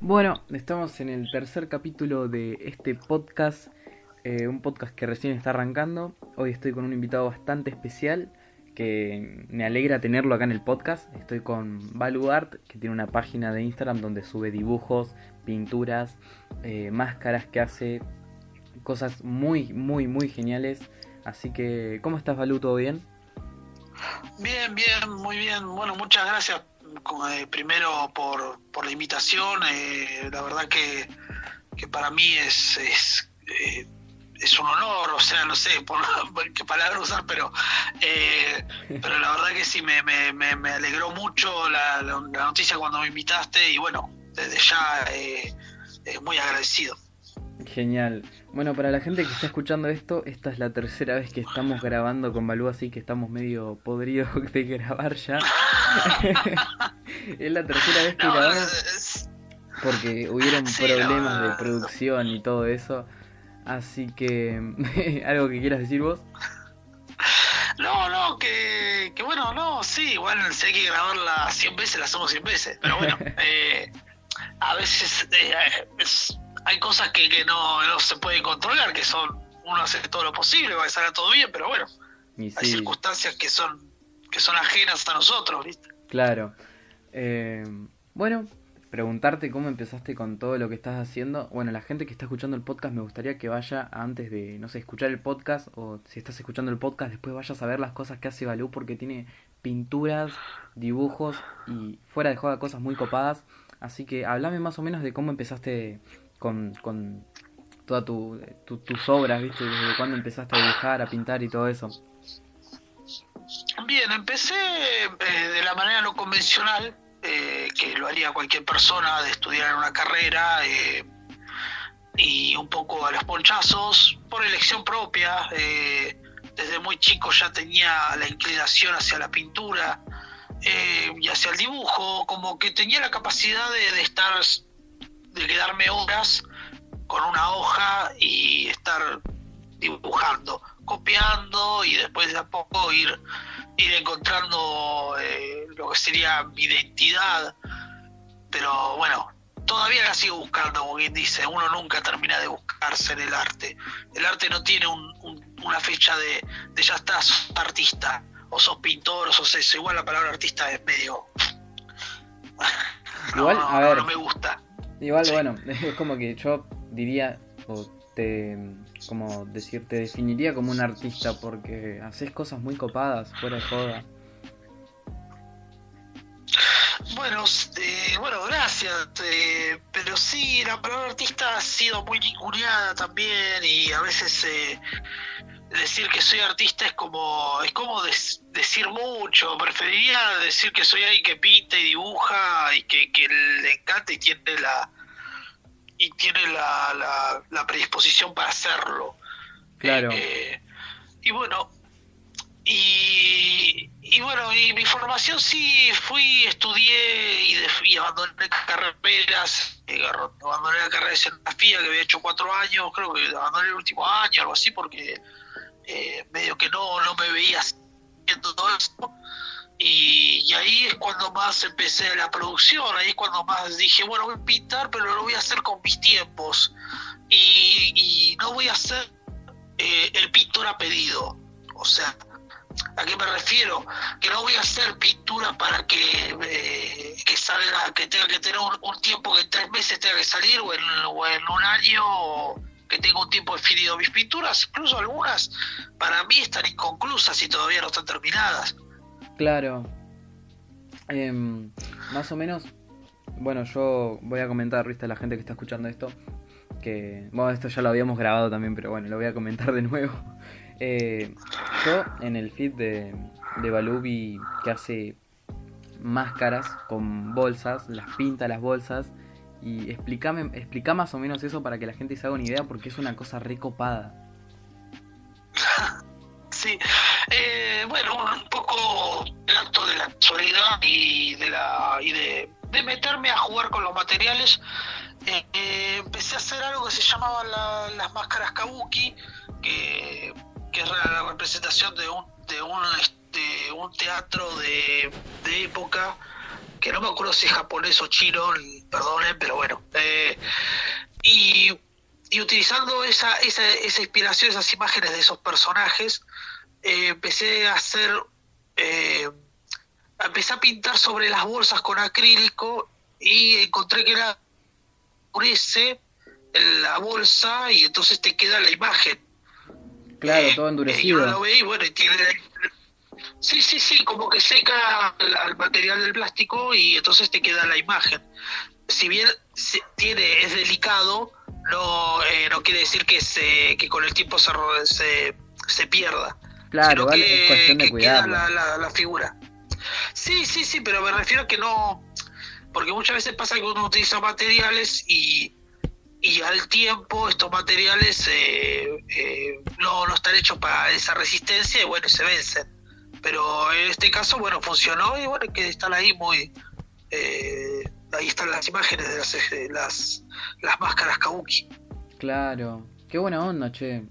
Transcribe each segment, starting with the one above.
Bueno, estamos en el tercer capítulo de este podcast, eh, un podcast que recién está arrancando. Hoy estoy con un invitado bastante especial que me alegra tenerlo acá en el podcast. Estoy con Balu Art, que tiene una página de Instagram donde sube dibujos, pinturas, eh, máscaras que hace, cosas muy, muy, muy geniales. Así que, ¿cómo estás, Balu? ¿Todo bien? Bien, bien, muy bien. Bueno, muchas gracias eh, primero por, por la invitación. Eh, la verdad que, que para mí es, es, eh, es un honor, o sea, no sé por, qué palabra usar, pero, pero la verdad que sí, me, me, me alegró mucho la, la, noticia cuando me invitaste y bueno, desde ya muy agradecido. Genial. Bueno, para la gente que está escuchando esto, esta es la tercera vez que estamos grabando con Balú, así que estamos medio podridos de grabar ya. es la tercera vez que grabamos porque hubieron problemas de producción y todo eso. Así que, ¿algo que quieras decir vos? No, no, que, que bueno, no, sí, igual si hay que grabarla 100 veces, la hacemos 100 veces. Pero bueno, eh, a veces eh, es, hay cosas que, que no, no, se pueden controlar, que son, uno hace todo lo posible para que salga todo bien, pero bueno, hay circunstancias que son, que son ajenas a nosotros, ¿viste? Claro. Eh, bueno, preguntarte cómo empezaste con todo lo que estás haciendo. Bueno, la gente que está escuchando el podcast me gustaría que vaya antes de, no sé, escuchar el podcast o si estás escuchando el podcast después vayas a ver las cosas que hace Balú porque tiene pinturas, dibujos y fuera de juego cosas muy copadas. Así que háblame más o menos de cómo empezaste con, con todas tu, tus obras, ¿viste? Desde cuándo empezaste a dibujar, a pintar y todo eso. Bien, empecé eh, de la manera no convencional, eh, que lo haría cualquier persona, de estudiar una carrera eh, y un poco a los ponchazos, por elección propia. desde muy chico ya tenía la inclinación hacia la pintura y hacia el dibujo, como que tenía la capacidad de, de estar de quedarme horas con una hoja y estar dibujando, copiando y después de a poco ir, ir encontrando eh, lo que sería mi identidad. Pero bueno, todavía la sigo buscando, como bien dice, uno nunca termina de buscarse en el arte. El arte no tiene una fecha de, de ya estás artista, o sos pintor, o sos eso. Igual la palabra artista es medio... Igual, a ver, no me gusta. Igual, bueno, es como que yo diría, o te, como decir, te definiría como un artista porque haces cosas muy copadas, fuera de joda. Bueno, eh, bueno, gracias. Eh, pero sí, la palabra artista ha sido muy ninguneada también y a veces eh, decir que soy artista es como es como decir mucho. Preferiría decir que soy alguien que pinta y dibuja y que, que le encanta y tiene la y tiene la, la, predisposición para hacerlo. Claro. Eh, y bueno, y, y, bueno, y mi formación sí fui, estudié y, y abandoné carreras, eh, abandoné la carrera de escenografía que había hecho cuatro años, creo que abandoné el último año, algo así, porque eh, medio que no, no me veía haciendo todo esto. Y, ahí es cuando más empecé la producción, ahí es cuando más dije, bueno, voy a pintar, pero lo voy a hacer con mis tiempos. Y, no voy a hacer eh, el pintor a pedido. O sea, ¿a qué me refiero? Que no voy a hacer pintura para que, eh, que salga, que tenga que tener un, tiempo que en tres meses tenga que salir o en, un año que tenga un tiempo definido. Mis pinturas, incluso algunas, para mí están inconclusas y todavía no están terminadas. Claro. Em, más o menos, bueno, yo voy a comentar, viste, a la gente que está escuchando esto, que, bueno, esto ya lo habíamos grabado también, pero bueno, lo voy a comentar de nuevo. Eh, en el feed de, de Balubi que hace máscaras con bolsas, las pinta las bolsas y explícame, explica más o menos eso para que la gente se haga una idea porque es una cosa recopada. Sí, eh, bueno, un poco el acto de la actualidad y de la y de, meterme a jugar con los materiales. Eh, eh, empecé a hacer algo que se llamaba las máscaras kabuki, que, que es la representación de un, de un, este, un teatro de, época, que no me acuerdo si es japonés o chino, perdonen, pero bueno, y, y utilizando esa, esa, esa inspiración, esas imágenes de esos personajes, eh, empecé a hacer, eh, empecé a pintar sobre las bolsas con acrílico y encontré que era oscurece la bolsa y entonces te queda la imagen. Claro, todo Eh, endurecido. y uno lo ve y bueno, y tiene... Sí, sí, sí, como que seca el material del plástico y entonces te queda la imagen. Si bien se- tiene es delicado, no eh, no quiere decir que se que con el tiempo se se, se pierda. Claro, sino que, es cuestión de que queda la, la, la figura. Sí, sí, sí, pero me refiero a que no, porque muchas veces pasa que uno utiliza materiales y, y al tiempo estos materiales eh, eh, no, no están hechos para esa resistencia y bueno, se vencen. Pero en este caso, bueno, funcionó y bueno, que están ahí muy... eh, ahí están las imágenes de las, eh, las, las máscaras kabuki. Claro. Qué buena onda, che.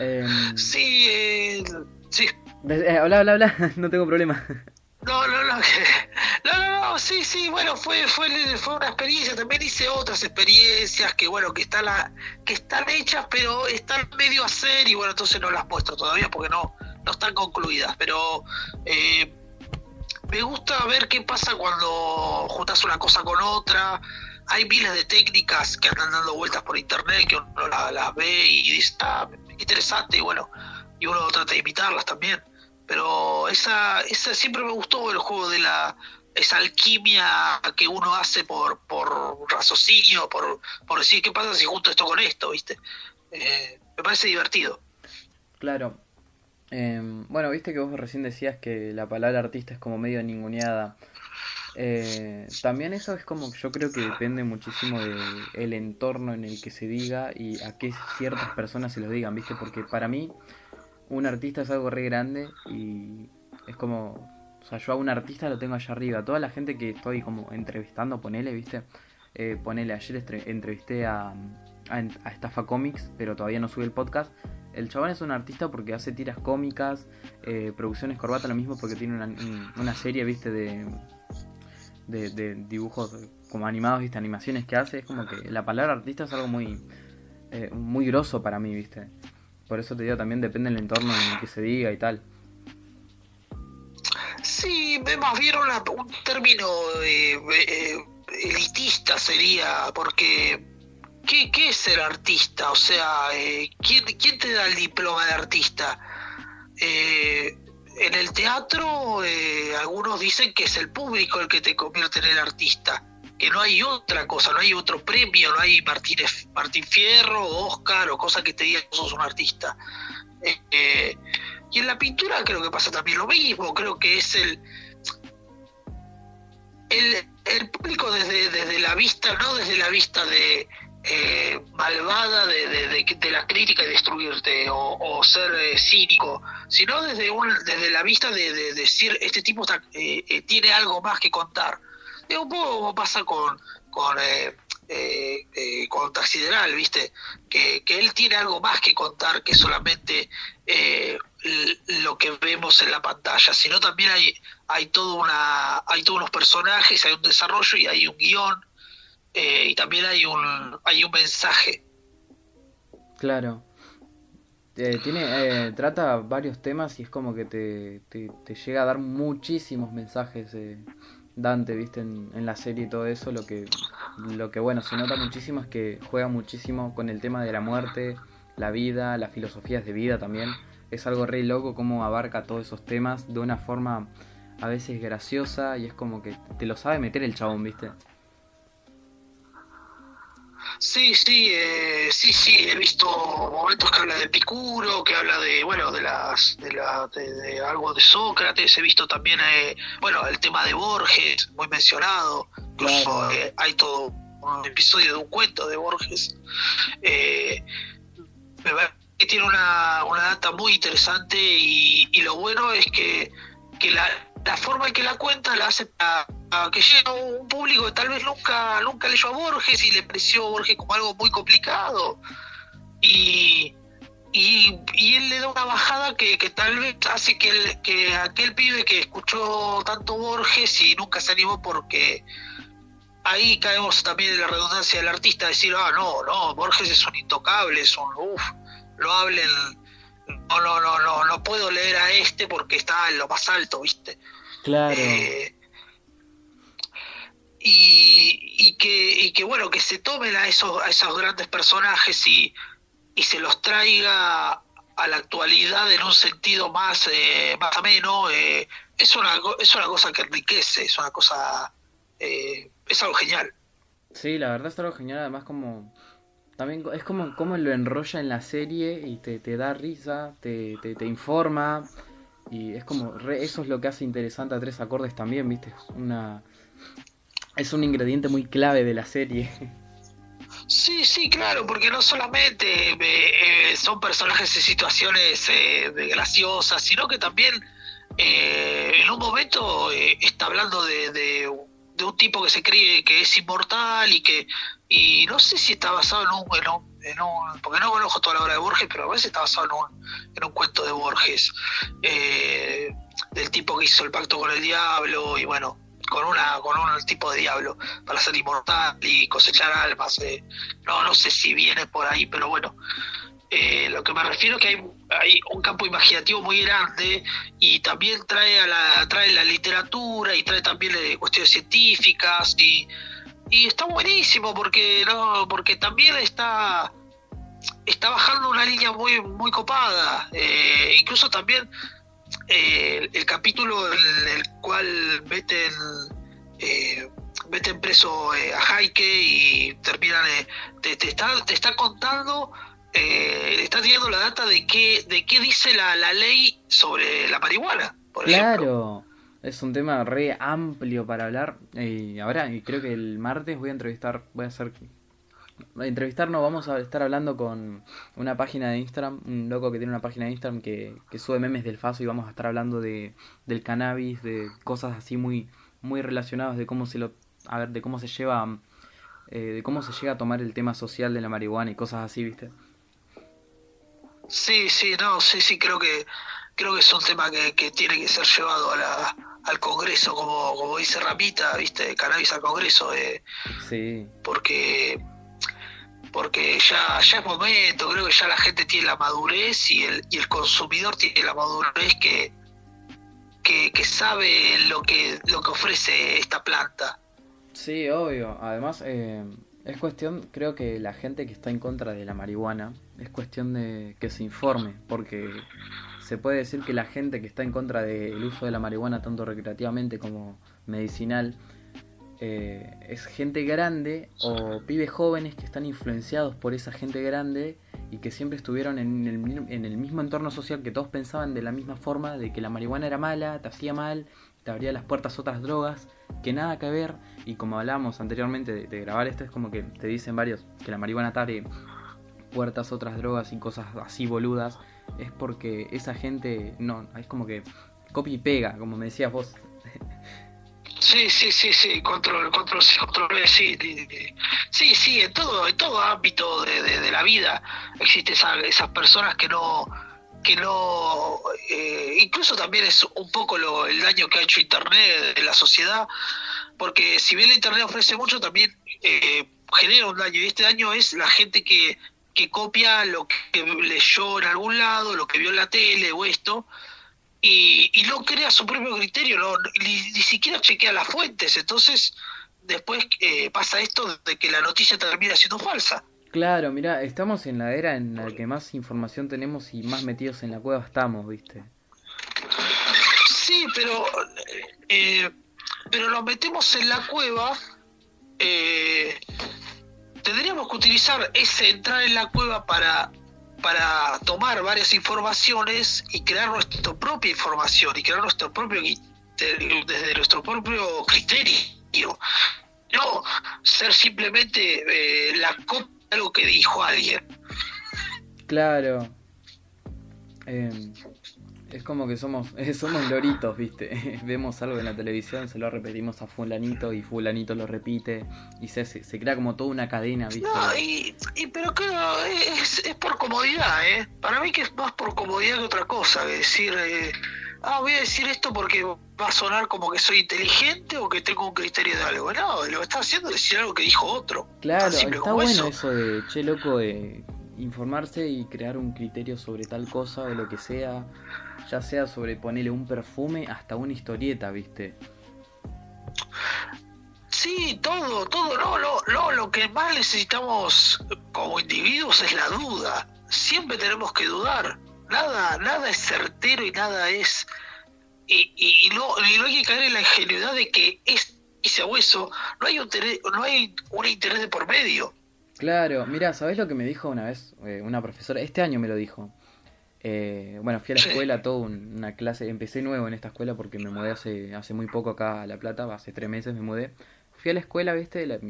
Em, Sí, eh, sí, eh, habla, habla, habla. No tengo problema. No, no, no, no, no, no, sí, sí, bueno, fue, fue, fue una experiencia, también hice otras experiencias que, bueno, que están, que están hechas, pero están medio a hacer y, bueno, entonces no las muestro todavía porque no, no están concluidas, pero eh, me gusta ver qué pasa cuando juntas una cosa con otra, hay miles de técnicas que andan dando vueltas por internet que uno la- las ve y dice, ah, interesante, y bueno, y uno trata de imitarlas también pero esa, esa siempre me gustó el juego de la esa alquimia que uno hace por, por raciocinio, por, por decir qué pasa si junto esto con esto, ¿viste? Eh, me parece divertido. Claro. Em, bueno, viste que vos recién decías que la palabra artista es como medio ninguneada. Eh, también eso es como, yo creo que depende muchísimo del entorno en el que se diga y a qué ciertas personas se lo digan, ¿viste? Porque para mí un artista es algo re grande y es como, o sea, yo a un artista lo tengo allá arriba. Toda la gente que estoy como entrevistando, ponele, ¿viste? Eh, ponele, ayer entrevisté a, Estafa Comics, pero todavía no sube el podcast. El chabón es un artista porque hace tiras cómicas, eh, producciones corbata, lo mismo porque tiene una, un- una serie, viste, de, de, de dibujos como animados, viste, animaciones que hace. Es como que la palabra artista es algo muy, eh, muy grosso para mí, viste. Por eso te digo, también depende del entorno en el que se diga y tal. Sí, más bien un término eh, eh, elitista sería, porque ¿qué, ¿qué es ser artista? O sea, eh, ¿quién, ¿quién te da el diploma de artista? Eh, en el teatro eh, algunos dicen que es el público el que te convierte en el artista, que no hay otra cosa, no hay otro premio, no hay Martínez, Martín Fierro, Oscar o cosa que te diga que sos un artista. Eh, y en la pintura creo que pasa también lo mismo, creo que es el el, público desde, desde la vista, no desde la vista de eh, malvada de, de, de- la crítica y destruirte o, ser eh, cínico, sino desde un, desde la vista de, de decir este tipo eh, eh, tiene algo más que contar. Es un poco como pasa con con eh, eh, eh, con Taxideral, viste, que, que él tiene algo más que contar que solamente lo que vemos en la pantalla, sino también hay hay todo una hay todos unos personajes, hay un desarrollo y hay un guion y también hay un hay un mensaje. Claro. Tiene, eh, trata varios temas y es como que te, te, llega a dar muchísimos mensajes Dante, viste, en, en la serie y todo eso. Lo que, lo que, bueno, se nota muchísimo es que juega muchísimo con el tema de la muerte, la vida, las filosofías de vida también. Es algo re loco cómo abarca todos esos temas de una forma a veces graciosa y es como que te lo sabe meter el chabón, viste. Sí, sí, eh, sí, sí, he visto momentos que habla de Epicuro, que habla de, bueno, de las, de, la, de, de algo de Sócrates, he visto también, eh, bueno, el tema de Borges, muy mencionado, incluso Claro. eh, hay todo un episodio de un cuento de Borges. Eh, me parece que tiene una, una data muy interesante y, y lo bueno es que, que la, la forma en que la cuenta la hace para que llegue a un público que tal vez nunca nunca leyó a Borges y le pareció a Borges como algo muy complicado y, y, y él le da una bajada que, que tal vez hace que, el- que aquel pibe que escuchó tanto Borges y nunca se animó porque ahí caemos también en la redundancia del artista, decir, ah, no, no, Borges es un intocable, es un, uff, lo hablen, no, no, no, no, no puedo leer a este porque está en lo más alto, ¿viste? Claro. Eh, y, que, y que bueno, que se tomen a esos, grandes personajes y, y se los traiga a la actualidad en un sentido más, eh, más ameno, eh, es, una, es una cosa que enriquece, es una cosa, eh, es algo genial. Sí, la verdad es algo genial, además como también es como, como lo enrolla en la serie y te, da risa, te, te, te informa y es como, eso es lo que hace interesante a Tres Acordes también, viste, una... Es un ingrediente muy clave de la serie. Sí, sí, claro, porque no solamente eh, son personajes en situaciones eh, graciosas, sino que también eh, en un momento está hablando de, de, un tipo que se cree que es inmortal y que y no sé si está basado en un, en un, porque no conozco toda la obra de Borges, pero a veces está basado en un, en un cuento de Borges, del tipo que hizo el pacto con el diablo y bueno, con una con un tipo de diablo para ser inmortal y cosechar almas eh. no no sé si viene por ahí pero bueno eh, lo que me refiero es que hay, hay, un campo imaginativo muy grande y también trae a la trae la literatura y trae también eh, cuestiones científicas y, y está buenísimo porque no porque también está está bajando una línea muy muy copada incluso también eh, el capítulo en el cual meten, eh, meten preso eh, a Jaike y terminan, te, te, está, te está contando, te está dando la data de qué, de qué dice la, la ley sobre la marihuana. Claro. Es un tema re amplio para hablar. Y ahora, y creo que el martes voy a entrevistar, voy a hacer entrevistarnos vamos a estar hablando con una página de Instagram, un loco que tiene una página de Instagram que, sube memes del Faso y vamos a estar hablando de, del cannabis, de cosas así muy, muy relacionadas de cómo se lo, a ver, de cómo se lleva, eh, de cómo se llega a tomar el tema social de la marihuana y cosas así, ¿viste? Sí, sí, no, sí, sí, creo que, creo que es un tema que, que tiene que ser llevado a la, al Congreso, como, como dice Ramita, ¿viste? Cannabis al Congreso, eh, sí. porque porque ya, ya es momento, creo que ya la gente tiene la madurez y el, y el consumidor tiene la madurez que, que, sabe lo que, lo que ofrece esta planta. Sí, obvio. Además, eh, es cuestión, creo que la gente que está en contra de la marihuana, es cuestión de que se informe, porque se puede decir que la gente que está en contra del uso de la marihuana, tanto recreativamente como medicinal, eh, es gente grande o pibes jóvenes que están influenciados por esa gente grande y que siempre estuvieron en el, en el mismo entorno social que todos pensaban de la misma forma de que la marihuana era mala, te hacía mal, te abría las puertas a otras drogas, que nada que ver. Y como hablábamos anteriormente de, grabar esto es como que te dicen varios que la marihuana te abre puertas a otras drogas y cosas así boludas. Es porque esa gente no, es como que copia y pega, como me decías vos. Sí, sí, sí, sí, control, control, control, sí, sí, sí, en todo, en todo ámbito de, de, la vida existen esas personas que no, que no, eh, incluso también es un poco lo, el daño que ha hecho Internet en la sociedad, porque si bien Internet ofrece mucho, también eh, genera un daño, y este daño es la gente que, que copia lo que leyó en algún lado, lo que vio en la tele o esto, y, y no crea su propio criterio, no, ni, siquiera chequea las fuentes, entonces después eh, pasa esto de que la noticia termina siendo falsa. Claro, mira, estamos en la era en la que más información tenemos y más metidos en la cueva estamos, ¿viste? Sí, pero eh, pero nos metemos en la cueva. Eh, tendríamos que utilizar ese entrar en la cueva para para tomar varias informaciones y crear nuestra propia información y crear nuestro propio desde nuestro propio criterio. No ser simplemente eh, la copia de algo que dijo alguien. Claro. Eh, es como que somos, somos loritos, ¿viste? Vemos algo en la televisión, se lo repetimos a fulanito y fulanito lo repite y se, se, crea como toda una cadena, ¿viste? No, y, pero claro, es, es, por comodidad, ¿eh? Para mí que es más por comodidad que otra cosa, decir, eh, ah, voy a decir esto porque va a sonar como que soy inteligente o que tengo un criterio de algo. No, lo que está haciendo es decir algo que dijo otro. Claro, está bueno eso. de, che, loco, de informarse y crear un criterio sobre tal cosa o lo que sea, ya sea sobre ponerle un perfume hasta una historieta, ¿viste? Sí, todo, todo, no, lo, lo, lo que más necesitamos como individuos es la duda. Siempre tenemos que dudar. Nada, nada es certero y nada es y, y, no, no hay que caer en la ingenuidad de que es ese hueso, no hay un, no hay un interés de por medio. Claro, mira, ¿sabés lo que me dijo una vez eh, una profesora? Este año me lo dijo. Eh, bueno, fui a la escuela, toda una clase, empecé nuevo en esta escuela porque me mudé hace, hace muy poco acá a La Plata, hace tres meses me mudé. Fui a la escuela, viste,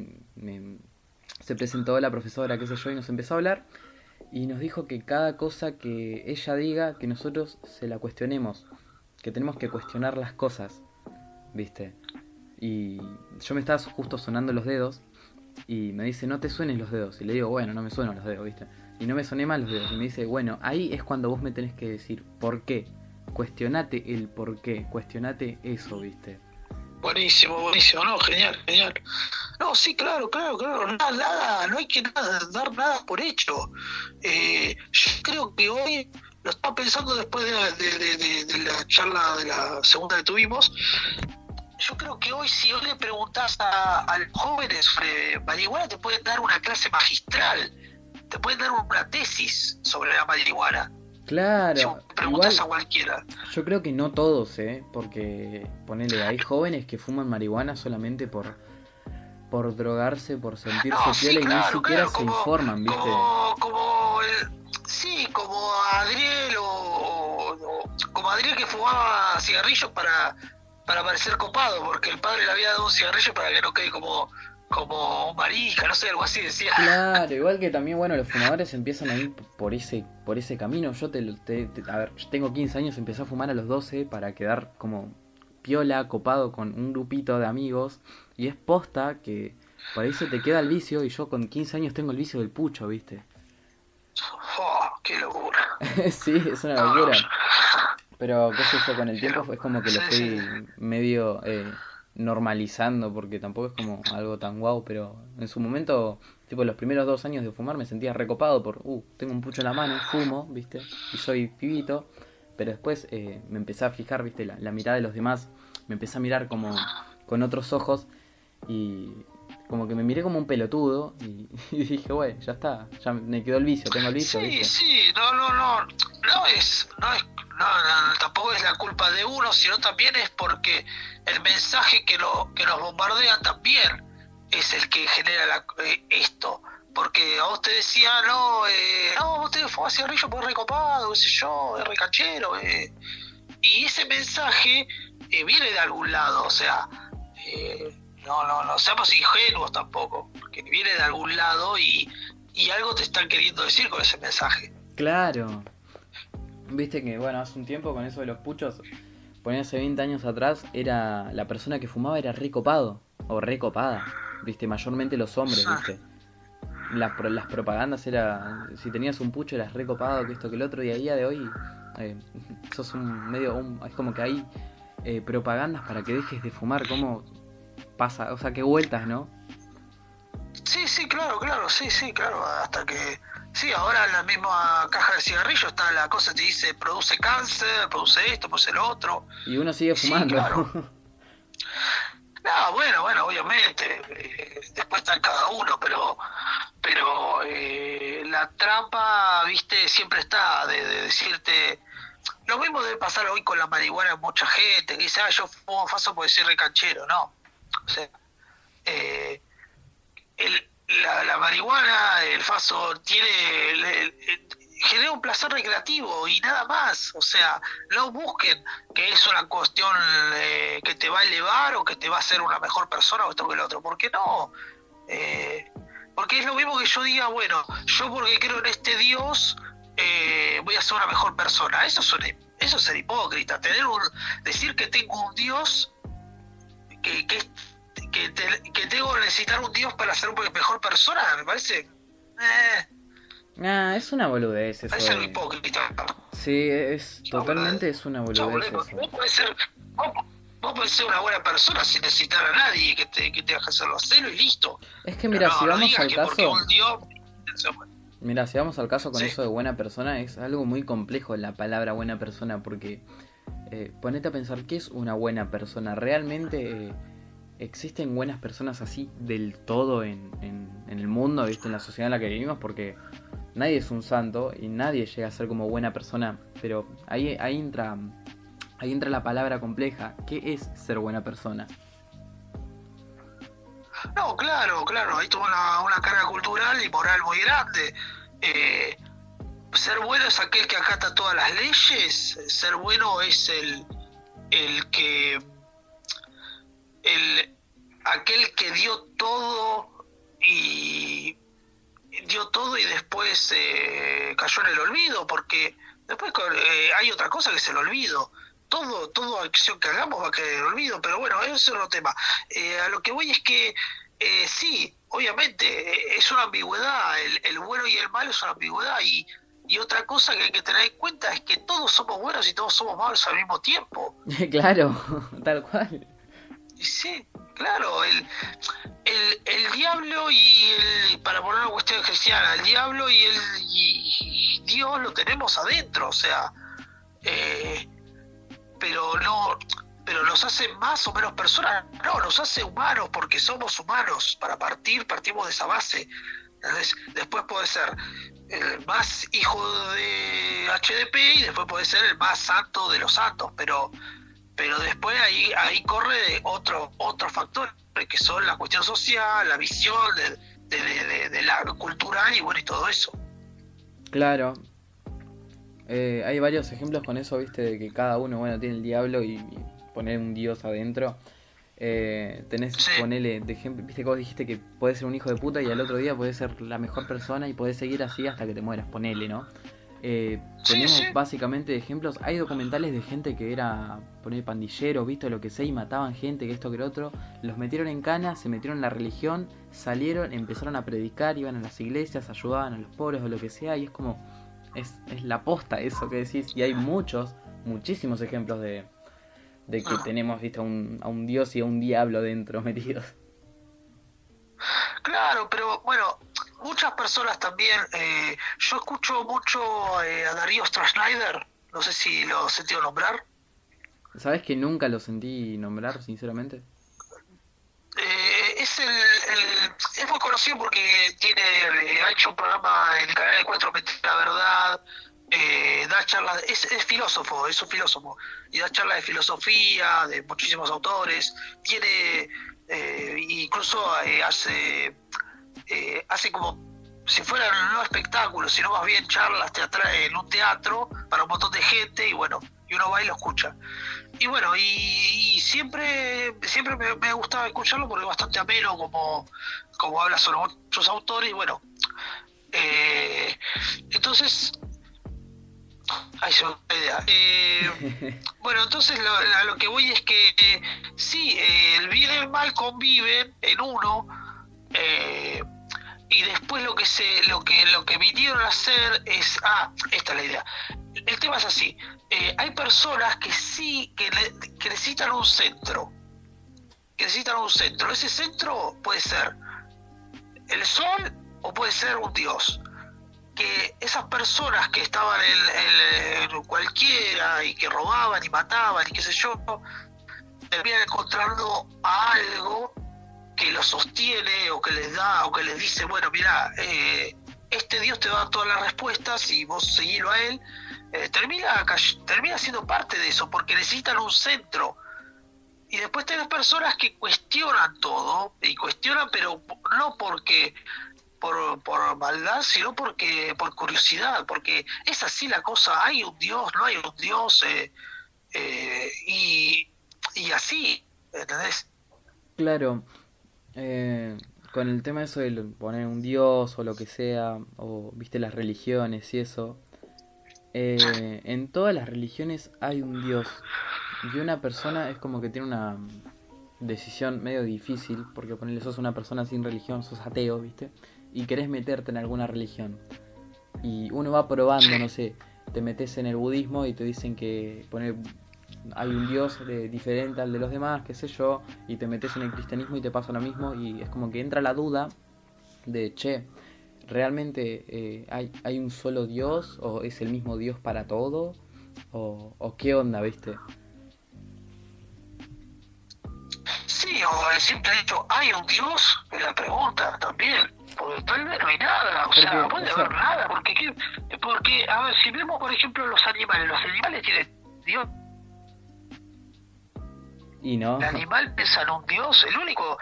se presentó la profesora, qué sé yo, y nos empezó a hablar y nos dijo que cada cosa que ella diga, que nosotros se la cuestionemos, que tenemos que cuestionar las cosas, viste. Y yo me estaba justo sonando los dedos y me dice, no te suenes los dedos. Y le digo, bueno, no me suenan los dedos, ¿viste? Y no me soné mal los dedos. Y me dice, bueno, ahí es cuando vos me tenés que decir, ¿por qué? Cuestionate el por qué, cuestionate eso, ¿viste? Buenísimo, buenísimo, no, genial, genial. No, sí, claro, claro, claro, nada, nada no hay que dar nada por hecho. Eh, yo creo que hoy, lo estaba pensando después de la, de la charla de la segunda que tuvimos, yo creo que hoy si hoy le preguntas a, los jóvenes sobre marihuana te pueden dar una clase magistral, te pueden dar una tesis sobre la marihuana. Claro. preguntas a cualquiera. Yo creo que no todos, ¿eh? Porque, ponele, hay jóvenes que fuman marihuana solamente por por drogarse, por sentirse no, y ni siquiera se informan, ¿viste? Como, como sí, como Adriel o, como Adriel que fumaba cigarrillos para para parecer copado, porque el padre le había dado un cigarrillo para que no quede como como marica, no sé, algo así decía. Claro, igual que también, bueno, los fumadores empiezan a ir por ese por ese camino. Yo te, a ver, yo tengo 15 años, empecé a fumar a los 12 para quedar como piola, copado con un grupito de amigos y es posta que por eso te queda el vicio y yo con 15 años tengo el vicio del pucho, ¿viste? Oh, qué locura. sí, es una locura. Pero, qué sé yo, con el tiempo es como que lo estoy medio eh, normalizando, porque tampoco es como algo tan guau, pero en su momento, tipo los primeros dos años de fumar me sentía recopado por, uh, tengo un pucho en la mano, fumo, viste, y soy pibito, pero después eh, me empecé a fijar, viste, la, la mirada de los demás, me empecé a mirar como con otros ojos y como que me miré como un pelotudo y, dije, bueno, ya está, ya me quedó el vicio, tengo el vicio. Sí, sí, no, no, no, no es, no es, no, tampoco es la culpa de uno, sino también es porque el mensaje que lo que nos bombardean también es el que genera la, eh, esto. Porque a vos te decía, no, eh, no, vos te fumas cigarrillo por recopado, qué sé yo, es recachero. Eh. Y ese mensaje eh, viene de algún lado, o sea, eh, no, no, no seamos ingenuos tampoco, porque viene de algún lado y, y algo te están queriendo decir con ese mensaje. Claro. Viste que, bueno, hace un tiempo con eso de los puchos, ponía hace 20 años atrás, era la persona que fumaba era recopado o recopada, viste, mayormente los hombres, ah. viste. Las, las propagandas era, si tenías un pucho eras recopado, que esto que el otro, y a día de hoy eh, sos un medio, es como que hay eh, propagandas para que dejes de fumar, como pasa, o sea, qué vueltas, ¿no? Sí, sí, claro, claro, sí, sí, claro, hasta que... Sí, ahora en la misma caja de cigarrillo está la cosa, te dice, produce cáncer, produce esto, produce lo otro. Y uno sigue fumando. no, bueno, bueno, obviamente, eh, después está cada uno, pero pero eh, la trampa, viste, siempre está de, decirte... Lo mismo debe pasar hoy con la marihuana mucha gente, que dice, ah, yo fumo faso porque soy recanchero, no. O sea, eh, la, marihuana, el faso, tiene genera un placer recreativo y nada más. O sea, no busquen que es una cuestión eh, que te va a elevar o que te va a hacer una mejor persona o esto que el otro. ¿Por qué no? Eh, porque es lo mismo que yo diga, bueno, yo porque creo en este Dios voy a ser una mejor persona. Eso es, eso es ser hipócrita. Tener un, decir que tengo un Dios que, que es que, tengo que necesitar un Dios para ser una mejor persona, me parece. Eh, Ah, es una boludez eso. Es hipócrita. Sí, es No, totalmente es una boludez eso. vos podés ser, vos, vos podés ser una buena persona sin necesitar a nadie que te, que te haga hacerlo hacerlo y listo. Es que mira, si vamos al que caso, un Dios... mira, si vamos al caso con Sí. eso de buena persona, es algo muy complejo la palabra buena persona porque eh, ponete a pensar qué es una buena persona. Realmente eh, existen buenas personas así del todo en, en, el mundo, viste, en la sociedad en la que vivimos, porque nadie es un santo y nadie llega a ser como buena persona. Pero ahí, ahí entra, ahí entra la palabra compleja. ¿Qué es ser buena persona? No, claro, claro, ahí toma una, una carga cultural y moral muy grande. Eh, ser bueno es aquel que acata todas las leyes, ser bueno es el, el que el aquel que dio todo y dio todo y después eh, cayó en el olvido porque después eh, hay otra cosa que es el olvido. Todo toda acción que hagamos va a caer en el olvido pero bueno eso es otro tema. Eh, a lo que voy es que eh, sí obviamente es una ambigüedad el, el bueno y el malo es una ambigüedad y y otra cosa que hay que tener en cuenta es que todos somos buenos y todos somos malos al mismo tiempo. Claro, tal cual. Sí, claro, el, el, el diablo y el, para poner una cuestión cristiana, el diablo y el y Dios lo tenemos adentro, o sea, eh, pero no, pero nos hace más o menos personas, no, nos hace humanos porque somos humanos, para partir, partimos de esa base. Entonces, después puede ser el más hijo de HDP y después puede ser el más santo de los santos, pero pero después ahí ahí corre otro otros factores que son la cuestión social, la visión de, de, de- de- de la cultural y bueno y todo eso. Claro. Eh, hay varios ejemplos con eso, viste, de que cada uno, bueno, tiene el diablo y, y poner un dios adentro. Eh, tenés, Sí. ponele, de ejemplo, viste que vos dijiste que podés ser un hijo de puta y al otro día podés ser la mejor persona y podés seguir así hasta que te mueras, ponele, ¿no? Eh, Sí, tenemos sí. básicamente ejemplos, hay documentales de gente que era, poner pandilleros, viste, lo que sea, y mataban gente, que esto, que lo otro, los metieron en cana, se metieron en la religión, salieron, empezaron a predicar, iban a las iglesias, ayudaban a los pobres o lo que sea, y es como, es, es la posta eso que decís, y hay muchos, muchísimos ejemplos de, de que Ah. tenemos, viste, a un, a un dios y a un diablo dentro metidos. Claro, pero bueno, muchas personas también, eh, yo escucho mucho eh, a Darío Strasnider, no sé si lo sentido nombrar. ¿Sabes que nunca lo sentí nombrar, sinceramente? Eh, es el, el- es muy conocido porque tiene eh, ha hecho un programa en el canal 4 la verdad eh, da charlas es, es filósofo es un filósofo y da charlas de filosofía de muchísimos autores tiene eh, incluso eh, hace eh, hace como si fueran no espectáculos sino más bien charlas teatrales en un teatro para un montón de gente y bueno y uno va y lo escucha y bueno, y, y siempre siempre me, me gustaba escucharlo porque es bastante ameno como, como habla sobre muchos autores y bueno. eh, entonces, ahí se idea. Eh, bueno, entonces lo, a lo que voy es que eh, sí, eh, el bien y el mal conviven en uno eh, y después lo que se lo que lo que vinieron a hacer es ah esta es la idea. El tema es así. Eh, hay personas que sí que, le- necesitan un centro. Que necesitan un centro. Ese centro puede ser el sol o puede ser un dios que esas personas que estaban en cualquiera y que robaban y mataban y qué sé yo terminan encontrando a algo que los sostiene o que les da o que les dice bueno mira eh, este Dios te va a dar todas las respuestas y vos seguilo a él eh, termina termina siendo parte de eso porque necesitan un centro y después tenés personas que cuestionan todo y cuestionan pero no porque por, por maldad sino porque por curiosidad porque es así la cosa hay un Dios no hay un Dios eh, eh, y, y así ¿entendés? Claro, eh, con el tema eso de poner un dios o lo que sea, o viste las religiones y eso, eh, en todas las religiones hay un dios y una persona es como que tiene una decisión medio difícil, porque ponerle sos una persona sin religión, sos ateo, viste, y querés meterte en alguna religión. y uno va probando, no sé, te metes en el budismo y te dicen que poner hay un dios diferente al de los demás, qué sé yo, y te metes en el cristianismo y te pasa lo mismo y es como que entra la duda de, che, ¿realmente eh, hay, hay un solo dios o es el mismo dios para todo? ¿O, o qué onda, viste? Sí, o el simple hecho, ¿hay un dios? Es la pregunta también. Porque tal vez no hay nada, o sea, no puede haber nada, porque, porque, a ver, si vemos por ejemplo los animales, los animales tienen Dios, y no. El animal piensa en un dios, el único.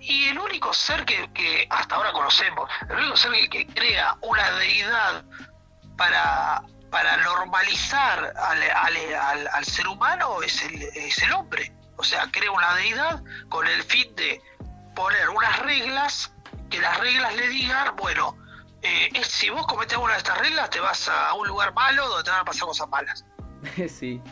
Y el único ser que, que hasta ahora conocemos, el único ser que, crea una deidad para, para normalizar al, al, al, ser humano es el, es el hombre. O sea, crea una deidad con el fin de poner unas reglas, que las reglas le digan, bueno, eh, si vos cometés una de estas reglas, te vas a un lugar malo donde te van a pasar cosas malas. sí.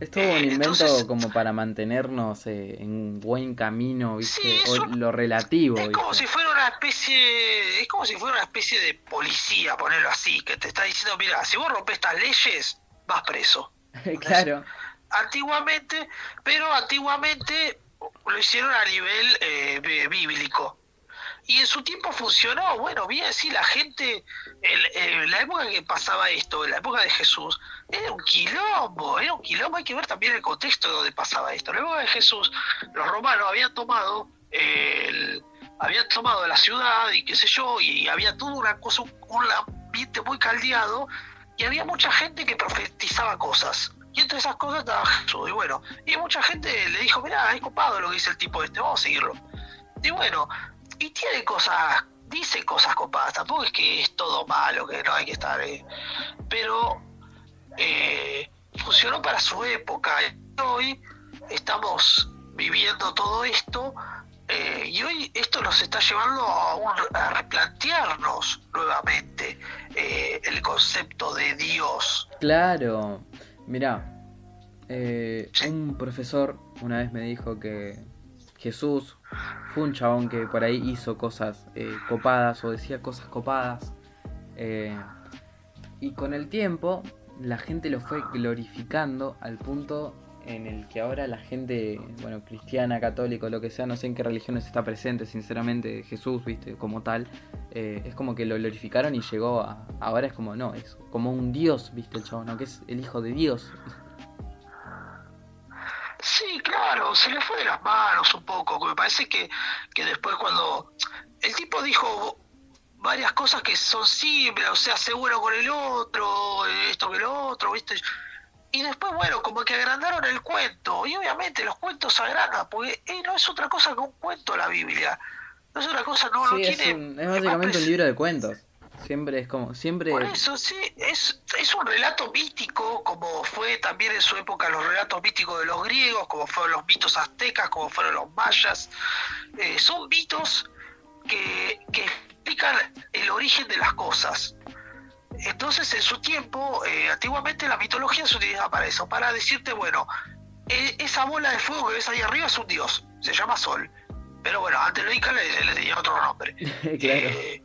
Es todo un invento como para mantenernos eh, en un buen camino, ¿viste? o lo relativo. Es como si fuera una especie, es como si fuera una especie de policía, ponerlo así, que te está diciendo, mira, si vos rompes estas leyes, vas preso. claro. Antiguamente, pero antiguamente lo hicieron a nivel eh, bíblico y en su tiempo funcionó, bueno, bien, sí, la gente, en, la época que pasaba esto, en la época de Jesús, era un quilombo, era un quilombo, hay que ver también el contexto donde pasaba esto. La época de Jesús, los romanos habían tomado el, habían tomado la ciudad y qué sé yo, y había toda una cosa, un ambiente muy caldeado, y había mucha gente que profetizaba cosas. Y entre esas cosas estaba Jesús. Y bueno, y mucha gente le dijo, mira, es copado lo que dice el tipo este, vamos a seguirlo. Y bueno, y tiene cosas, dice cosas copadas, tampoco es que es todo malo, que no hay que estar, eh, pero eh, funcionó para su época. Hoy estamos viviendo todo esto eh, y hoy esto nos está llevando a, replantearnos nuevamente el concepto de Dios. Claro, mira, un profesor una vez me dijo que Jesús fue un chabón que por ahí hizo cosas eh, copadas o decía cosas copadas. Eh, y con el tiempo la gente lo fue glorificando al punto en el que ahora la gente, bueno, cristiana, católico, lo que sea, no sé en qué religiones está presente, sinceramente, Jesús, viste, como tal, eh, es como que lo glorificaron y llegó a, ahora es como, no, es como un dios, viste, el chabón, que es el hijo de Dios. Sí, claro, se le fue de las manos un poco. Me parece que, que después cuando el tipo dijo varias cosas que son simples, o sea, seguro con el otro, esto que lo otro, ¿viste? Y después, bueno, como que agrandaron el cuento. Y obviamente los cuentos agrandan, porque eh, no es otra cosa que un cuento la Biblia. No es otra cosa, no, sí, es es básicamente un libro de cuentos. Siempre es como, siempre... Por eso, sí, es, es un relato mítico, como fue también en su época los relatos míticos de los griegos, como fueron los mitos aztecas, como fueron los mayas. Eh, son mitos que, que explican el origen de las cosas. Entonces, en su tiempo, eh, antiguamente la mitología se utilizaba para eso, para decirte, bueno, e, esa bola de fuego que ves ahí arriba es un dios, se llama Sol. Pero bueno, antes lo Inca le, le, le otro nombre. claro. Eh,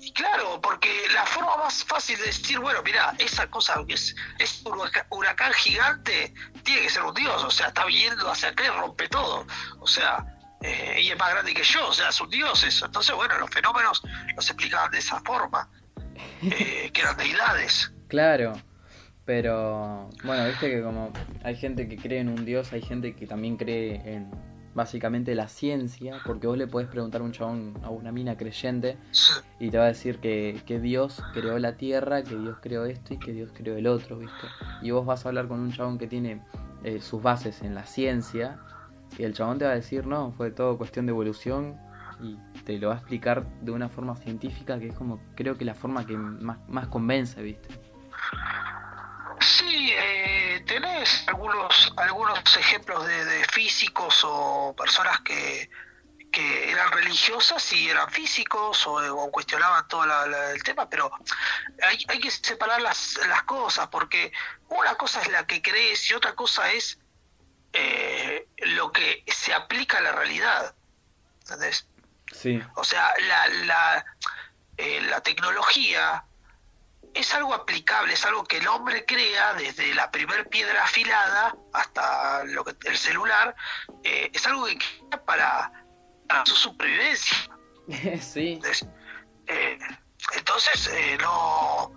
y claro, porque la forma más fácil de decir, bueno, mira, esa cosa que es, es un huracán gigante, tiene que ser un dios, o sea, está viniendo hacia acá y rompe todo, o sea, eh, y es más grande que yo, o sea, es un dios eso. Entonces, bueno, los fenómenos los explicaban de esa forma, eh, que eran deidades. Claro, pero bueno, viste que como hay gente que cree en un dios, hay gente que también cree en básicamente la ciencia, porque vos le podés preguntar a un chabón, a una mina creyente, y te va a decir que, que, Dios creó la tierra, que Dios creó esto y que Dios creó el otro, ¿viste? Y vos vas a hablar con un chabón que tiene eh, sus bases en la ciencia, y el chabón te va a decir, no, fue todo cuestión de evolución, y te lo va a explicar de una forma científica que es como, creo que la forma que más, más convence, ¿viste? Sí, eh, tenés algunos, algunos ejemplos de, físicos o personas que, que eran religiosas y eran físicos o, cuestionaban todo el tema, pero hay, hay que separar las, las cosas, porque una cosa es la que crees y otra cosa es eh, lo que se aplica a la realidad. ¿Entendés? Sí. O sea, la, la, eh, la tecnología es algo aplicable, es algo que el hombre crea desde la primer piedra afilada hasta lo que, el celular, eh, es algo que crea para, su supervivencia. sí. Eh, entonces, no,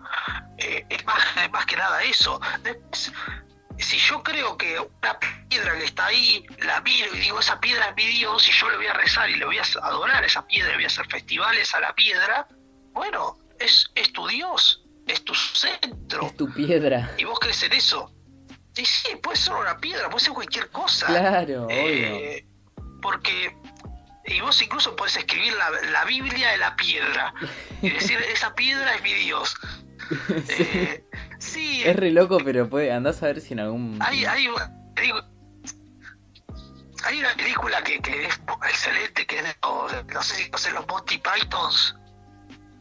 es más, es, más, que nada eso. Después, si yo creo que una piedra que está ahí, la miro y digo, esa piedra es mi Dios, y yo le voy a rezar y le voy a adorar a esa piedra, voy a hacer festivales a la piedra, bueno, es, es tu Dios, es tu centro. Es tu piedra. Y vos crees en eso. Y sí, puede ser una piedra, puede ser cualquier cosa. Claro, eh, Porque, y vos incluso puedes escribir la, la Biblia de la piedra y decir, esa piedra es mi Dios. Eh, sí. Es re loco, pero puede, andás a ver si en algún... Hay, hay, hay una película que, que es excelente, que es de no sé si conocen los Monty Pythons.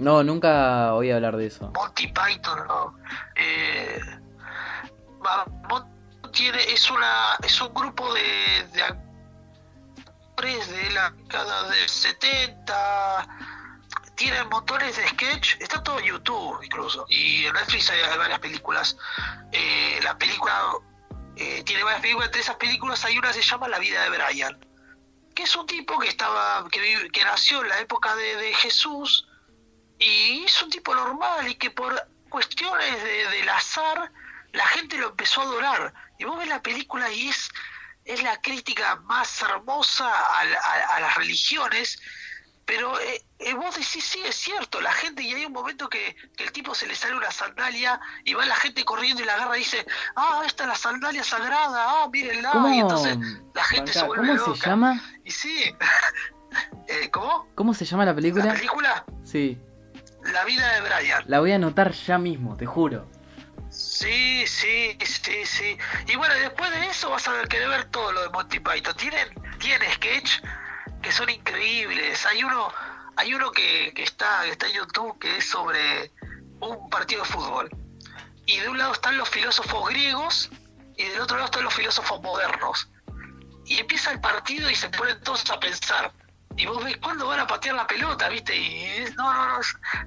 No, nunca oí hablar de eso. Monty Python, no. Eh, tiene, es una es un grupo de, de actores de la década del 70 tienen motores de sketch, está todo en YouTube incluso, y en Netflix hay, varias películas. Eh, la película eh, tiene varias películas, entre esas películas hay una que se llama La vida de Brian, que es un tipo que estaba, que, que nació en la época de, Jesús, y es un tipo normal y que por cuestiones de, del azar la gente lo empezó a adorar. Y vos ves la película y es, es la crítica más hermosa a, a las religiones pero eh, eh, vos decís, sí, es cierto, la gente, y hay un momento que, el tipo se le sale una sandalia y va la gente corriendo y la agarra y dice, ah, esta es la sandalia sagrada, ah, mírenla, y entonces la gente se vuelve ¿Cómo se llama? Y sí, eh, ¿cómo? ¿Cómo se llama la película? ¿La película? Sí. La vida de Brian. La voy a anotar ya mismo, te juro. Sí, sí, sí, sí. Y bueno, después de eso vas a ver que ver todo lo de Monty Python. Tienen, tienen sketch que son increíbles. Hay uno, hay uno que, que está, está en YouTube que es sobre un partido de fútbol. Y de un lado están los filósofos griegos y del otro lado están los filósofos modernos. Y empieza el partido y se ponen todos a pensar. Y vos ves cuándo van a patear la pelota, ¿viste? Y no, no, no,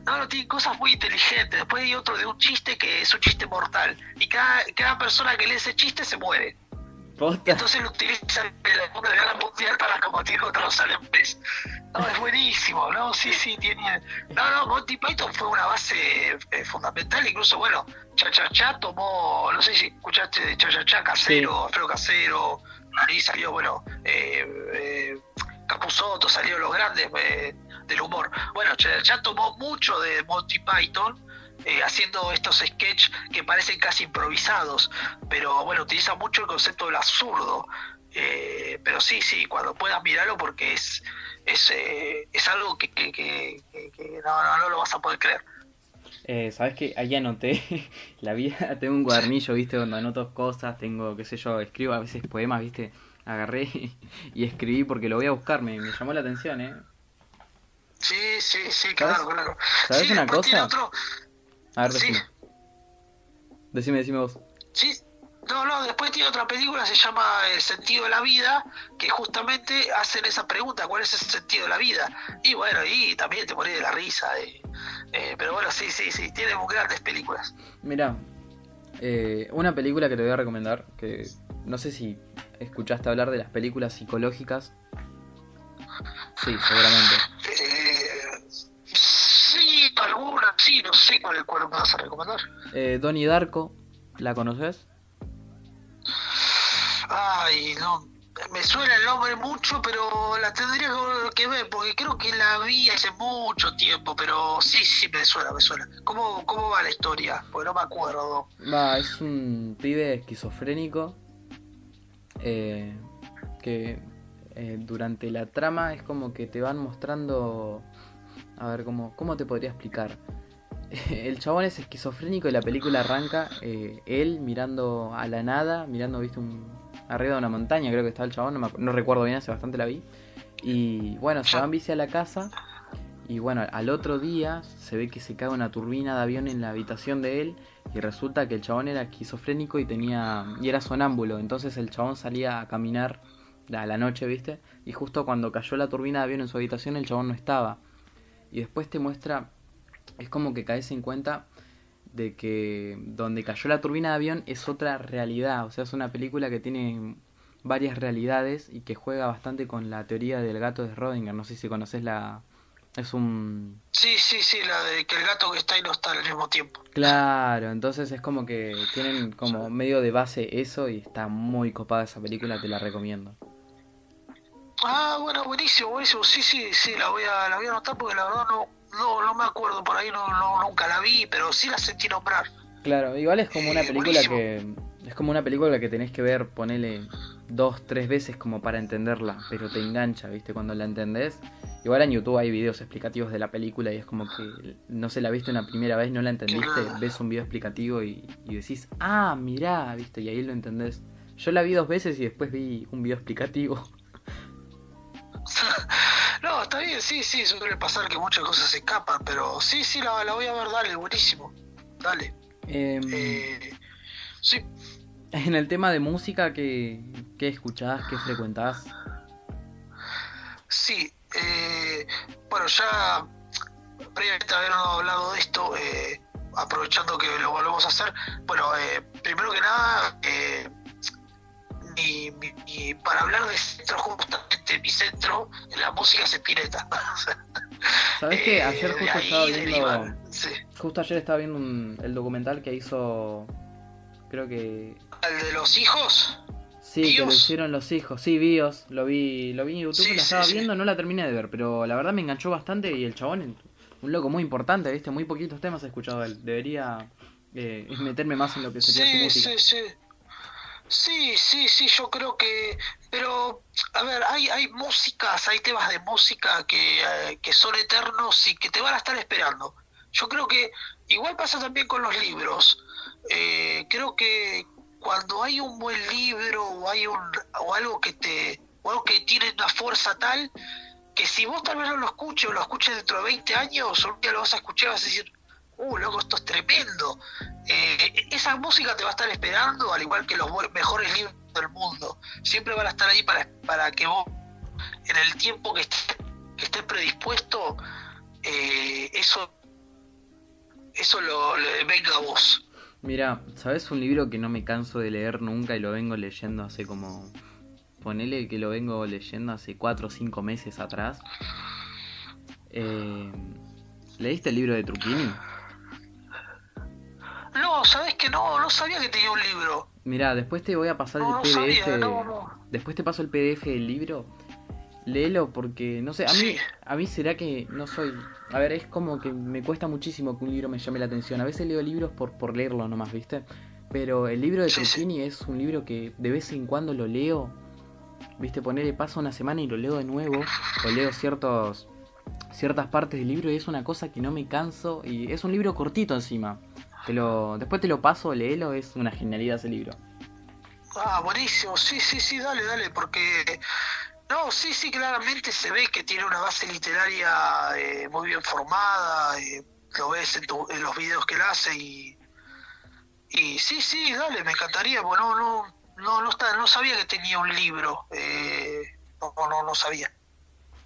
no, no, tienen cosas muy inteligentes. Después hay otro de un chiste que es un chiste mortal. Y cada, cada persona que lee ese chiste se muere. Entonces lo utilizan en la Segunda Guerra Mundial para combatir contra los alemanes. No, es buenísimo, ¿no? Sí, sí, tiene... No, no, Monty Python fue una base eh, fundamental, incluso, bueno, Cha tomó, no sé si escuchaste de Cha Casero, sí. Casero, ahí salió, bueno, eh, eh, Capuzotto, salió los grandes eh, del humor. Bueno, Cha tomó mucho de Monty Python, eh, haciendo estos sketches que parecen casi improvisados, pero bueno, utiliza mucho el concepto del absurdo. Eh, pero sí, sí, cuando puedas mirarlo porque es es, eh, es algo que, que, no, no, lo vas a poder creer. Eh, Sabes que ahí anoté la vida, tengo un cuadernillo, viste, donde anoto cosas, tengo, qué sé yo, escribo a veces poemas, viste, agarré y, escribí porque lo voy a buscar, me, llamó la atención, ¿eh? Sí, sí, sí, claro, claro. ¿Sabes una cosa? A ver, decime. Decime, decime vos. Sí, no, no, después tiene otra película, se llama El sentido de la vida, que justamente hacen esa pregunta, ¿cuál es el sentido de la vida? Y bueno, y también te morís de la risa. Eh, eh, pero bueno, sí, sí, sí, tiene grandes películas. Mira, eh, una película que te voy a recomendar, que no sé si escuchaste hablar de las películas psicológicas. Sí, seguramente. alguna, sí, no sé cuál, cuál me vas a recomendar. Eh, Donnie Darko, ¿la conoces? Ay, no, me suena el nombre mucho, pero la tendría que ver, porque creo que la vi hace mucho tiempo, pero sí, sí, me suena, me suena. ¿Cómo, cómo va la historia? Porque no me acuerdo. Es un pibe esquizofrénico eh, que eh, durante la trama es como que te van mostrando a ver, ¿cómo, cómo te podría explicar? El chabón es esquizofrénico y la película arranca eh, él mirando a la nada, mirando, viste, un, arriba de una montaña, creo que está el chabón, no, recuerdo bien, hace bastante la vi. Y bueno, se van bici a la casa y bueno, al otro día se ve que se cae una turbina de avión en la habitación de él y resulta que el chabón era esquizofrénico y tenía y era sonámbulo, entonces el chabón salía a caminar a la noche, ¿viste? Y justo cuando cayó la turbina de avión en su habitación el chabón no estaba. Y después te muestra es como que caes en cuenta de que donde cayó la turbina de avión es otra realidad, o sea, es una película que tiene varias realidades y que juega bastante con la teoría del gato de Schrödinger, no sé si conoces la... Es un... Sí, sí, sí, la de que el gato que está y no está al mismo tiempo. Claro, entonces es como que tienen como medio de base eso y está muy copada esa película, te la recomiendo. Ah, bueno, buenísimo, buenísimo. Sí, sí, sí, la voy a, la voy a anotar porque la verdad no, no, no me acuerdo, por ahí no, no, nunca la vi, pero sí la sentí nombrar. Claro, igual es como una Eh, película buenísimo. que es como una película que tenés que ver, ponele dos, tres veces como para entenderla, pero te engancha, ¿viste? Cuando la entendés. Igual en YouTube hay videos explicativos de la película y es como que no se la viste una primera vez, no la entendiste, ves un video explicativo y, y decís, ah, mirá, ¿viste? Y ahí lo entendés. Yo la vi dos veces y después vi un video explicativo. no, está bien, sí, sí, suele pasar que muchas cosas se escapan, pero sí, sí, la, la voy a ver, dale, buenísimo. Dale. Em, Eh, sí, En el tema de música, ¿qué, qué escuchás, qué frecuentás? sí. Eh, bueno, ya previamente haber hablado de esto, eh, aprovechando que lo volvemos a hacer, bueno, eh, primero que nada, eh, mi, mi- mi- para hablar de centro, justamente mi centro, en la música es Spinetta. ¿Sabés que Eh, ayer justo estaba viendo... sí. Justo ayer estaba viendo un- el documental que hizo, creo que ¿El de los hijos? sí, que lo ¿Bios? hicieron los hijos, sí, Bios, lo vi, lo vi en YouTube, Sí, la sí, estaba sí. viendo, no la terminé de ver, pero la verdad me enganchó bastante y el chabón, un loco muy importante, viste, muy poquitos temas he escuchado de él, debería eh, meterme más en lo que sería su Sí, música. sí, sí. Sí, sí, sí, yo creo que... Pero, a ver, hay, hay músicas, hay temas de música que, eh, que son eternos y que te van a estar esperando. Yo creo que igual pasa también con los libros. Eh, creo que cuando hay un buen libro o hay un o algo que te o algo que tiene una fuerza tal que si vos tal vez no lo escuches o lo escuches dentro de 20 años o un día lo vas a escuchar vas a decir uh loco esto es tremendo eh, esa música te va a estar esperando al igual que los mejores libros del mundo siempre van a estar ahí para, para que vos en el tiempo que estés, que estés predispuesto eh, eso eso lo, le venga a vos Mira, ¿sabes un libro que no me canso de leer nunca y lo vengo leyendo hace como... Ponele que lo vengo leyendo hace 4 o 5 meses atrás. Eh, ¿Leíste el libro de Truquini? no sabes que no no sabía que tenía un libro Mira, después te voy a pasar No, el no PDF. sabía, no, no. Después te paso el PDF del libro. Léelo porque, no sé, a mí, Sí. a mí será que no soy... A ver, es como que me cuesta muchísimo que un libro me llame la atención. A veces leo libros por, por leerlo nomás, ¿viste? Pero el libro de Sí, es un libro que de vez en cuando lo leo. ¿Viste? Ponerle paso una semana y lo leo de nuevo. O leo ciertos ciertas partes del libro y es una cosa que no me canso. Y es un libro cortito encima. Te lo, después te lo paso, léelo, es una genialidad ese libro. Ah, buenísimo, sí, sí, sí, dale, dale, porque... No, sí, sí, claramente se ve que tiene una base literaria eh, muy bien formada, eh, lo ves en, tu- en los videos que él hace y... Y sí, sí, dale, me encantaría, bueno, no, no, no, está, no sabía que tenía un libro, eh, no, no, no sabía.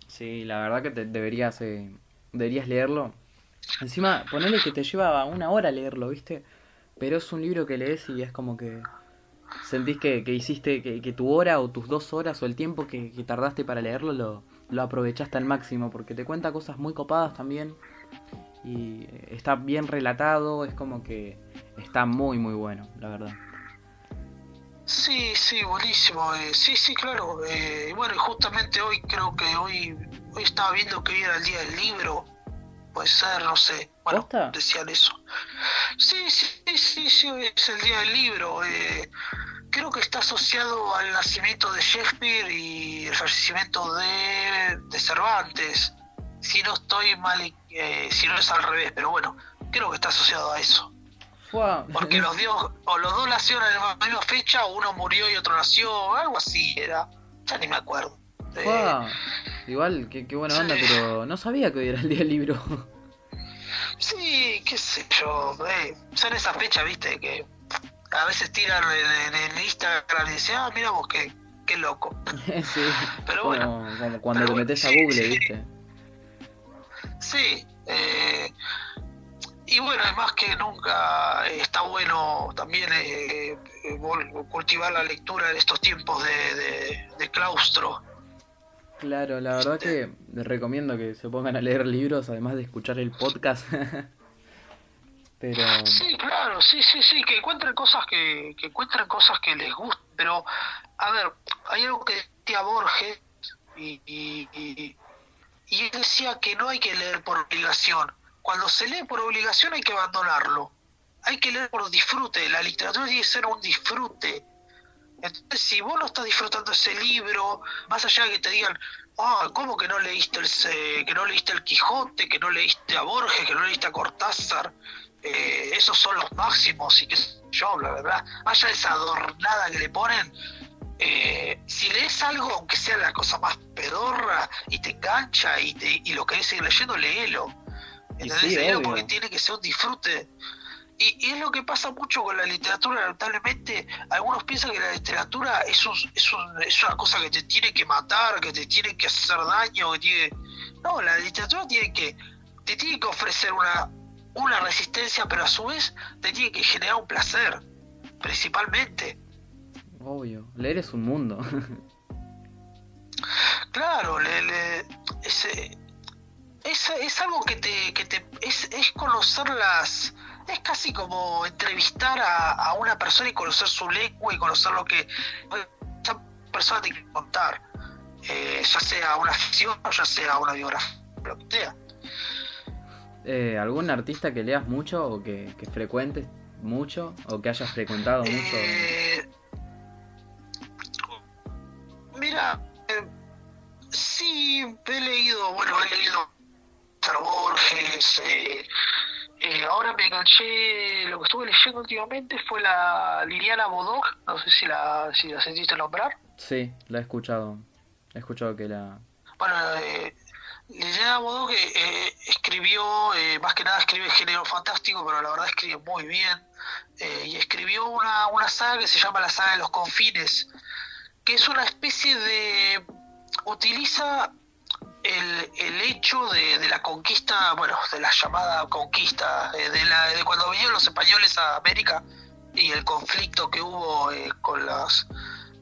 Sí, la verdad que te deberías, eh, deberías leerlo. Encima, ponele que te lleva una hora leerlo, ¿viste? Pero es un libro que lees y es como que sentís que, que hiciste, que, tu hora o tus dos horas o el tiempo que, tardaste para leerlo lo, lo aprovechaste al máximo, porque te cuenta cosas muy copadas también. Y eh, está bien relatado, es como que está muy, muy bueno, la verdad. Sí, sí, buenísimo. eh, sí, sí, claro. eh, bueno, justamente hoy creo que hoy, hoy estaba viendo que hoy era el día del libro. Puede ser, no sé. Bueno, ¿Posta? decían eso. Sí, sí, sí, sí, es el día del libro. eh, creo que está asociado al nacimiento de Shakespeare y el fallecimiento de, de Cervantes. Si no estoy mal, eh, si no es al revés, pero bueno, creo que está asociado a eso. Porque los, dios, o los dos nacieron en la misma fecha, uno murió y otro nació, algo así era. Ya ni me acuerdo. Eh, Fua. Igual, qué, qué buena onda, Sí. pero no sabía que hoy era el día del libro. sí, qué sé yo. Eh, son esas fechas, viste, que a veces tiran en, en Instagram y dicen, ah, mira vos, qué, qué loco. sí. Pero como, bueno. como cuando Pero te bueno, metes a Google, sí. ¿viste? Sí, eh, y bueno, además que nunca está bueno también eh, cultivar la lectura en estos tiempos de, claustro. Claro, la verdad que les recomiendo que se pongan a leer libros, además de escuchar el podcast. pero... Sí, claro, sí, sí, sí, que encuentren cosas que, encuentren cosas que les gusten. Pero, a ver, hay algo que decía Borges y, y, y, y él decía que no hay que leer por obligación cuando se lee por obligación hay que abandonarlo. Hay que leer por disfrute. La literatura tiene que ser un disfrute. Entonces, si vos no estás disfrutando ese libro, más allá de que te digan, ah, ¿cómo que no leíste el que no leíste el Quijote, que no leíste a Borges, que no leíste a Cortázar? Eh, esos son los máximos y que yo, la verdad, de esa adornada que le ponen, eh, si lees algo, aunque sea la cosa más pedorra y te engancha y, te, y lo querés seguir leyendo, léelo porque tiene que ser un disfrute. Y, es lo que pasa mucho con la literatura, lamentablemente. Algunos piensan que la literatura es, es, es una cosa que te tiene que matar, que te tiene que hacer daño, que tiene... No, la literatura tiene que, te tiene que ofrecer una, una resistencia, pero a su vez te tiene que generar un placer, principalmente. Obvio, leer es un mundo. claro, le, le, ese, es, es algo que te, que te es, es conocer las es casi como entrevistar a, una persona y conocer su lengua y conocer lo que esa persona tiene que contar eh, ya sea una ficción o ya sea una biografía lo que sea eh, ¿Algún artista que leas mucho o que, que frecuentes mucho o que hayas frecuentado mucho? Eh, mira, sí, he leído, bueno, he leído Borges. Eh, eh, ahora me enganché, lo que estuve leyendo últimamente fue la Liliana Bodoc, no sé si la, si la sentiste nombrar. Sí, la he escuchado, he escuchado que la... Bueno, eh, Liliana Bodoc eh, escribió, más que nada escribe género fantástico, pero la verdad escribe muy bien, y escribió una, una saga que se llama la saga de los confines, que es una especie de... utiliza el, el hecho de, de, la conquista, bueno, de la llamada conquista, eh, de, la, de cuando vinieron los españoles a América y el conflicto que hubo eh, con las...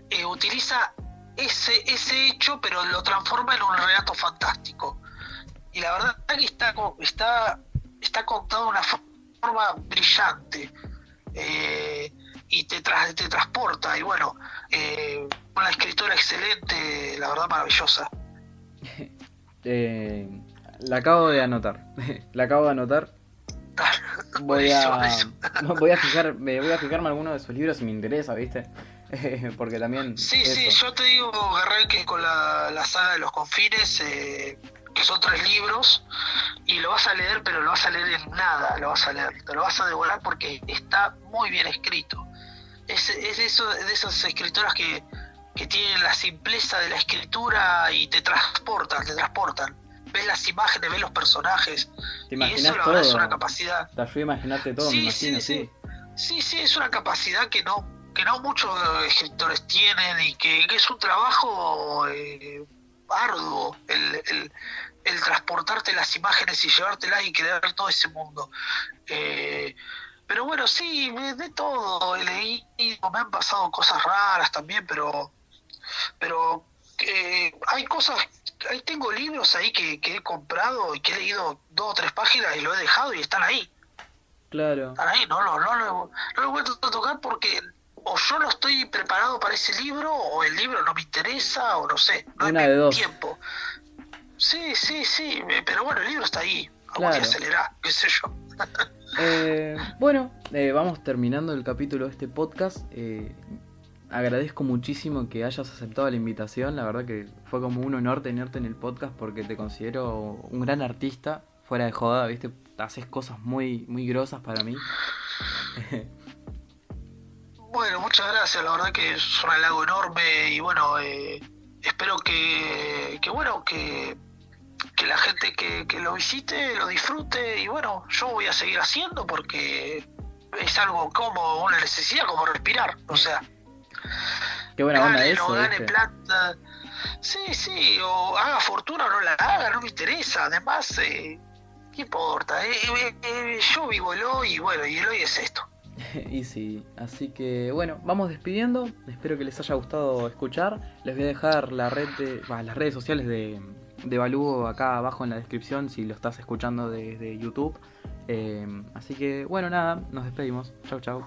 Eh, utiliza ese, ese hecho, pero lo transforma en un relato fantástico. Y la verdad que está, está, está contado de una forma brillante. y te, te transporta. Y bueno, una escritora excelente, la verdad maravillosa. Eh, la acabo de anotar. la acabo de anotar. Voy a, voy a fijar, me voy a fijarme alguno de sus libros si me interesa, ¿viste? Porque también. Sí, sí, yo te digo, Garrel, que con la, la saga de los confines, eh, que son tres libros, y lo vas a leer, pero lo vas a leer en nada, lo vas a leer, te lo vas a devorar porque está muy bien escrito. Es, es eso, de esas escritoras que, que tienen la simpleza de la escritura y te transportan, te transportan. Ves las imágenes, ves los personajes. y eso la es una capacidad. Te ayuda a imaginarte todo, sí, sí, sí. sí, sí, es una capacidad que no que no muchos escritores tienen y que, es un trabajo eh, arduo el, el, el, transportarte las imágenes y llevártelas y crear todo ese mundo. Eh, pero bueno, sí, de todo he leído, me han pasado cosas raras también, pero pero eh, hay cosas, ahí tengo libros ahí que, he comprado y que he leído dos o tres páginas y lo he dejado y están ahí. Claro. Están ahí, no, no, no, no, no lo he vuelto a tocar porque o yo no estoy preparado para ese libro o el libro no me interesa o no sé, no Una hay tiempo. Sí, sí, sí, eh, pero bueno, el libro está ahí. Claro. día qué sé yo. eh, bueno, eh, vamos terminando el capítulo de este podcast. Eh, agradezco muchísimo que hayas aceptado la invitación. La verdad que fue como un honor tenerte en el podcast porque te considero un gran artista, fuera de joda, ¿viste? Haces cosas muy, muy grosas para mí. bueno, muchas gracias. La verdad que es un halago enorme y bueno, eh, espero que, bueno, que, que la gente que lo visite lo disfrute y bueno, yo voy a seguir haciendo porque es algo como una necesidad, como respirar, o sea. Qué buena onda eso. plata. Sí, sí, o haga fortuna o no la haga, no me interesa. Además, eh, ¿Qué importa? Eh, eh, eh, yo vivo el hoy y bueno, y el hoy es esto. y sí, así que bueno, vamos despidiendo. Espero que les haya gustado escuchar. Les voy a dejar la red de, las redes sociales de, de Balú acá abajo en la descripción si lo estás escuchando desde YouTube. así que bueno, nada, nos despedimos. Chau, chau.